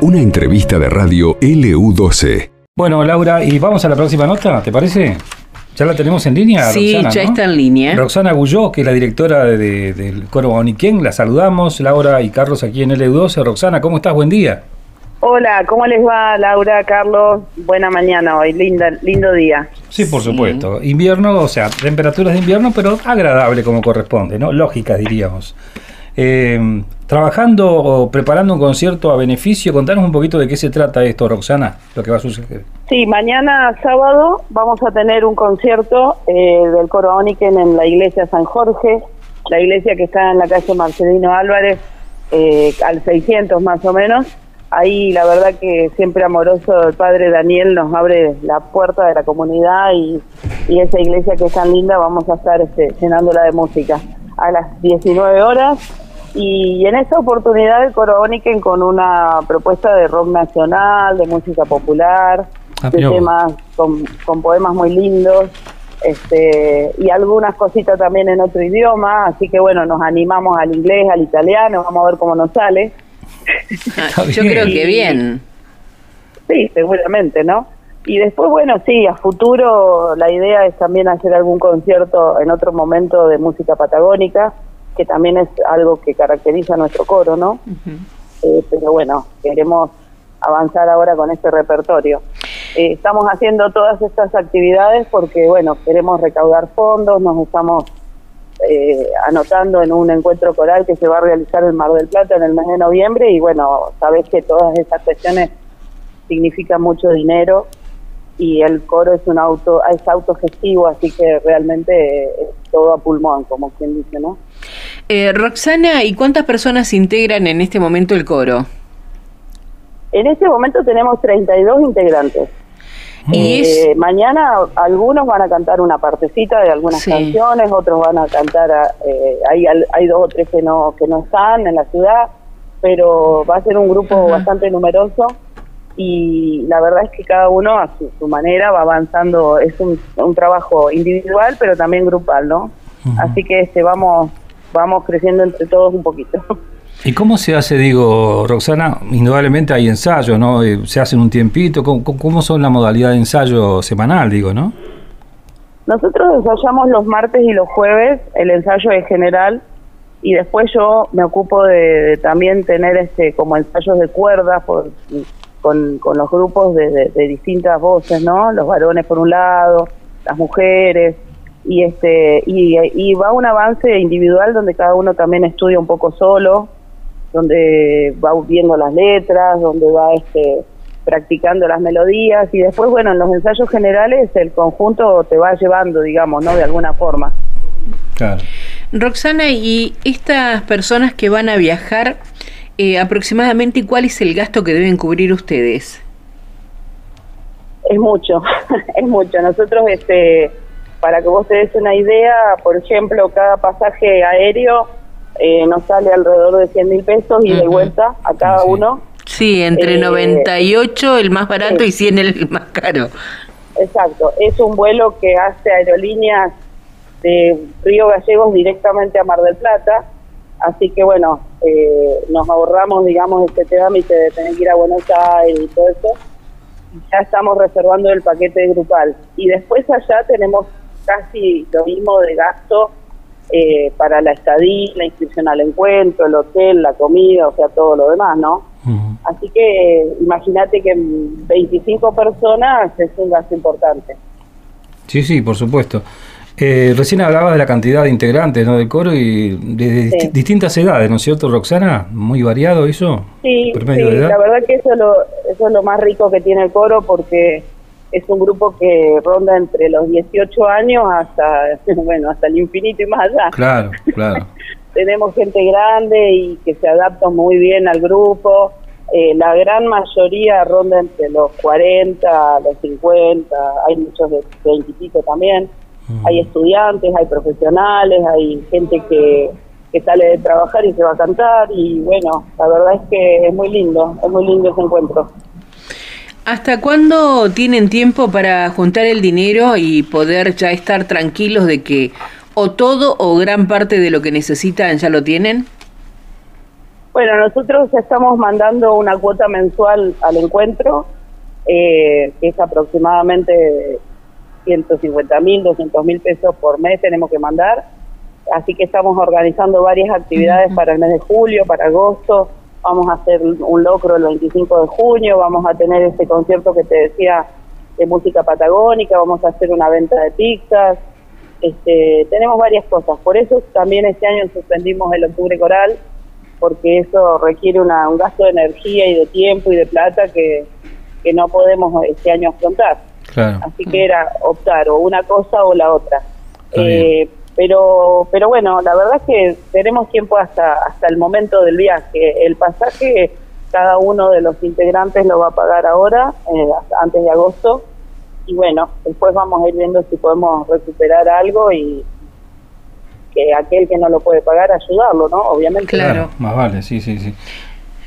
Una entrevista de radio LU12. Bueno, Laura, y vamos a la próxima nota, ¿te parece? ¿Ya la tenemos en línea? Sí, Roxana, ya ¿no? está en línea. Roxana Gulló, que es la directora de- de- del coro Boniquén, la saludamos. Laura y Carlos aquí en LU12. Roxana, ¿cómo estás? Buen día. Hola, ¿cómo les va Laura, Carlos? Buena mañana hoy, linda, lindo día. Sí, por supuesto. Invierno, o sea, temperaturas de invierno, pero agradable como corresponde, ¿no? Lógicas, diríamos. Eh, trabajando o preparando un concierto a beneficio, contanos un poquito de qué se trata esto, Roxana, lo que va a suceder. Sí, mañana sábado vamos a tener un concierto eh, del coro Oniken en la iglesia San Jorge, la iglesia que está en la calle Marcelino Álvarez, eh, al 600 más o menos. Ahí la verdad que siempre amoroso el padre Daniel nos abre la puerta de la comunidad y, esa iglesia que es tan linda vamos a estar este, llenándola de música a las 19 horas y en esta oportunidad el Coro Oniken con una propuesta de rock nacional, de música popular, Ah, de temas con, con poemas muy lindos, este y algunas cositas también en otro idioma, así que bueno, nos animamos al inglés, al italiano, vamos a ver cómo nos sale. Ah, Yo creo que bien. Sí, seguramente, ¿no? Y después, bueno, sí, a futuro la idea es también hacer algún concierto en otro momento de música patagónica, que también es algo que caracteriza a nuestro coro, ¿no? Eh, pero bueno, queremos avanzar ahora con este repertorio. Eh, estamos haciendo todas estas actividades porque, bueno, queremos recaudar fondos, nos estamos eh, anotando en un encuentro coral que se va a realizar en Mar del Plata en el mes de noviembre y, bueno, sabes que todas esas cuestiones significan mucho dinero y el coro es un auto es autogestivo, así que realmente eh, es todo a pulmón, como quien dice, ¿no? Eh, Roxana, ¿y cuántas personas integran en este momento el coro? En este momento tenemos 32 integrantes. Y Eh, mañana algunos van a cantar una partecita de algunas Sí. canciones, otros van a cantar, a- eh, hay, hay dos o tres que no, que no están en la ciudad, pero va a ser un grupo Ajá. bastante numeroso y la verdad es que cada uno a su, su manera va avanzando, es un, un trabajo individual pero también grupal, ¿no? Así que este vamos vamos creciendo entre todos un poquito. ¿Y cómo se hace, digo, Roxana? Indudablemente hay ensayos, ¿no? Eh, Se hacen un tiempito. ¿Cómo, cómo son la modalidad de ensayo semanal, digo, no? Nosotros ensayamos los martes y los jueves, el ensayo es general y después yo me ocupo de, de también tener este como ensayos de cuerdas por- con, con los grupos de, de- de distintas voces, ¿no? Los varones por un lado, las mujeres y este y, y va un avance individual donde cada uno también estudia un poco solo, donde va viendo las letras, donde va este practicando las melodías y después bueno en los ensayos generales el conjunto te va llevando digamos no de alguna forma Claro. Roxana, ¿y estas personas que van a viajar, eh, aproximadamente cuál es el gasto que deben cubrir ustedes? es mucho es mucho nosotros este para que vos te des una idea por ejemplo cada pasaje aéreo eh, nos sale alrededor de 100 mil pesos y de vuelta a cada Sí. uno Sí, entre Eh, 98 el más barato sí. y 100 el más caro. Exacto, es un vuelo que hace aerolíneas de Río Gallegos directamente a Mar del Plata, así que bueno, eh, nos ahorramos, digamos, este trámite de tener que ir a Buenos Aires y todo eso, ya estamos reservando el paquete grupal. Y después allá tenemos casi lo mismo de gasto eh, para la estadía, la inscripción al encuentro, el hotel, la comida, o sea, todo lo demás, ¿no? Así que eh, imagínate que en 25 personas es un gasto importante. Sí, sí, por supuesto. Eh, recién hablaba de la cantidad de integrantes ¿no? del coro y de, de Sí. disti- distintas edades, ¿no es cierto, Roxana? Muy variado eso. Sí, sí, de edad. la verdad que eso es, lo, eso es lo más rico que tiene el coro porque es un grupo que ronda entre los 18 años hasta, bueno, hasta el infinito y más allá. Claro, claro. Tenemos gente grande y que se adapta muy bien al grupo. Eh, la gran mayoría ronda entre los 40, los 50, hay muchos de 20 y pico también. Mm. Hay estudiantes, hay profesionales, hay gente que, que sale de trabajar y se va a cantar y bueno, la verdad es que es muy lindo, es muy lindo ese encuentro. ¿Hasta cuándo tienen tiempo para juntar el dinero y poder ya estar tranquilos de que o todo o gran parte de lo que necesitan ya lo tienen? Bueno, nosotros estamos mandando una cuota mensual al encuentro, eh, que es aproximadamente 150 mil, 200 mil pesos por mes tenemos que mandar. Así que estamos organizando varias actividades para el mes de julio, para agosto. Vamos a hacer un locro el 25 de junio, vamos a tener este concierto que te decía de música patagónica, vamos a hacer una venta de pizzas. Este, tenemos varias cosas. Por eso también este año suspendimos el octubre coral, porque eso requiere una, un gasto de energía y de tiempo y de plata que, que no podemos este año afrontar. Así que era optar o una cosa o la otra. Eh, pero pero bueno, la verdad es que tenemos tiempo hasta hasta el momento del viaje. El pasaje cada uno de los integrantes lo va a pagar ahora, eh, antes de agosto. Y bueno, después vamos a ir viendo si podemos recuperar algo y, que aquel que no lo puede pagar, ayudarlo, ¿no? Obviamente. Claro, más vale, sí, sí, sí.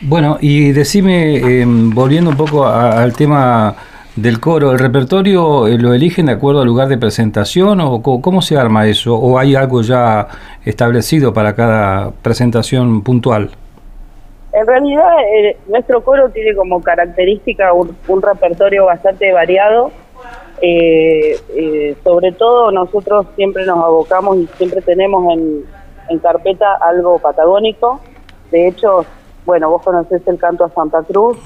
Bueno, y decime, em, volviendo un poco al tema del coro, ¿el repertorio eh, lo eligen de acuerdo al lugar de presentación o cómo, se arma eso? ¿O hay algo ya establecido para cada presentación puntual? En realidad, eh, nuestro coro tiene como característica un, repertorio bastante variado eh, eh, sobre todo nosotros siempre nos abocamos y siempre tenemos en, carpeta algo patagónico. De hecho, bueno, vos conocés el canto a Santa Cruz,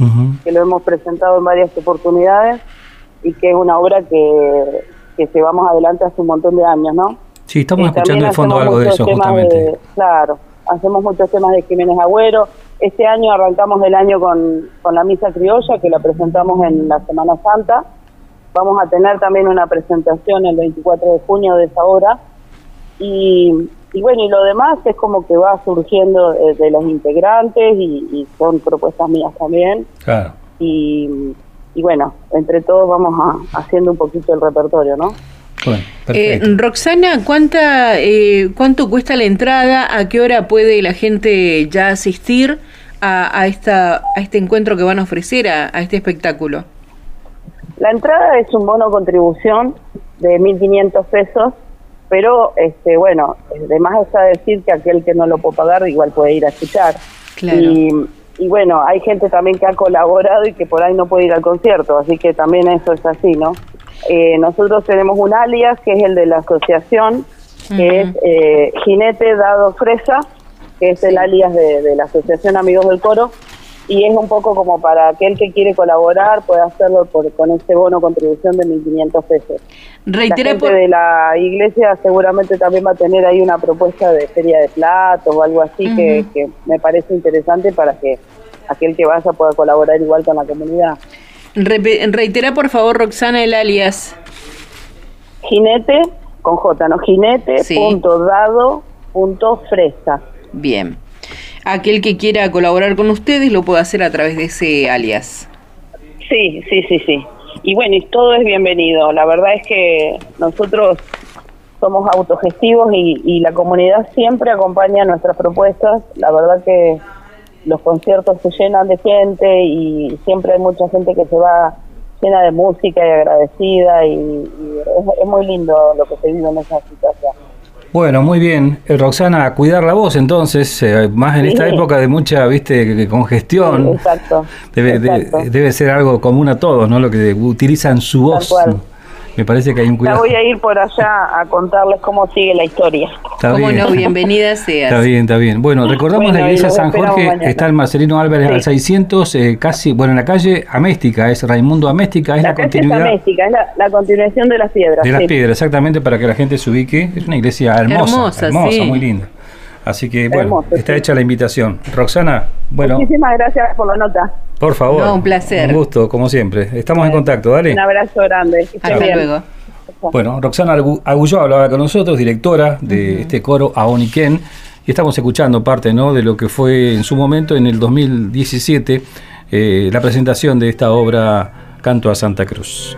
que lo hemos presentado en varias oportunidades y que es una obra que, que llevamos adelante hace un montón de años, ¿no? Sí, estamos escuchando de fondo algo de eso, justamente. claro, hacemos muchos temas de Jiménez Agüero. Este año arrancamos el año con, con la Misa Criolla, que la presentamos en la Semana Santa Vamos a tener también una presentación el 24 de junio de esa hora. Y, bueno, y lo demás es como que va surgiendo de, los integrantes y, son propuestas mías también. Claro. Y, bueno, entre todos vamos a, haciendo un poquito el repertorio, ¿no? Bueno, eh, Roxana, ¿cuánta, eh, ¿cuánto cuesta la entrada? ¿A qué hora puede la gente ya asistir a, a, esta, a este encuentro que van a ofrecer, a este espectáculo? La entrada es un bono contribución de 1.500 pesos, pero este bueno, además está decir que aquel que no lo puede pagar igual puede ir a escuchar. Y, bueno, hay gente también que ha colaborado y que por ahí no puede ir al concierto, así que también eso es así, ¿no? Eh, nosotros tenemos un alias que es el de la asociación, que es eh, Jinete Dado Fresa, que es el alias de, de la Asociación Amigos del Coro, y es un poco como para aquel que quiere colaborar puede hacerlo por, con este bono contribución de 1.500 pesos. Reitera la gente de la iglesia seguramente también va a tener ahí una propuesta de feria de platos o algo así que, me parece interesante para que aquel que vaya pueda colaborar igual con la comunidad. reitera por favor Roxana el alias. Jinete, con J, ¿no? Jinete, punto dado, punto fresa. Bien aquel que quiera colaborar con ustedes lo puede hacer a través de ese alias. Sí, sí, sí, sí. Y bueno, y todo es bienvenido. La verdad es que nosotros somos autogestivos y, la comunidad siempre acompaña nuestras propuestas. La verdad que los conciertos se llenan de gente y siempre hay mucha gente que se va llena de música y agradecida y, es, es, muy lindo lo que se vive en esa situación. Bueno, muy bien. Eh, Roxana, cuidar la voz entonces, eh, más en esta época de mucha, viste, congestión. exacto. Debe, debe ser algo común a todos, ¿no? Lo que utilizan su voz me parece que hay un cuidado. voy a ir por allá a contarles cómo sigue la historia. Está ¿Cómo no? Bienvenida sea. Está bien, está bien. Bueno, recordamos la iglesia San Jorge, está el Marcelino Álvarez al 600, eh, casi, bueno, en la calle Améstica, es Raimundo Améstica, es la, continuidad. Améstica, es la, continuación de las piedras. De las piedras, exactamente, para que la gente se ubique. Es una iglesia hermosa, hermosa, muy linda. Así que, bueno, está hecha la invitación. Roxana, bueno. Muchísimas gracias por la nota. Por favor. un placer. Un gusto, como siempre. Estamos en contacto, dale. Un abrazo grande. Hasta luego. Bueno, Roxana Agulló hablaba con nosotros, directora de este coro Aoniken, y estamos escuchando parte ¿no? de lo que fue en su momento, en el 2017, eh, la presentación de esta obra Canto a Santa Cruz.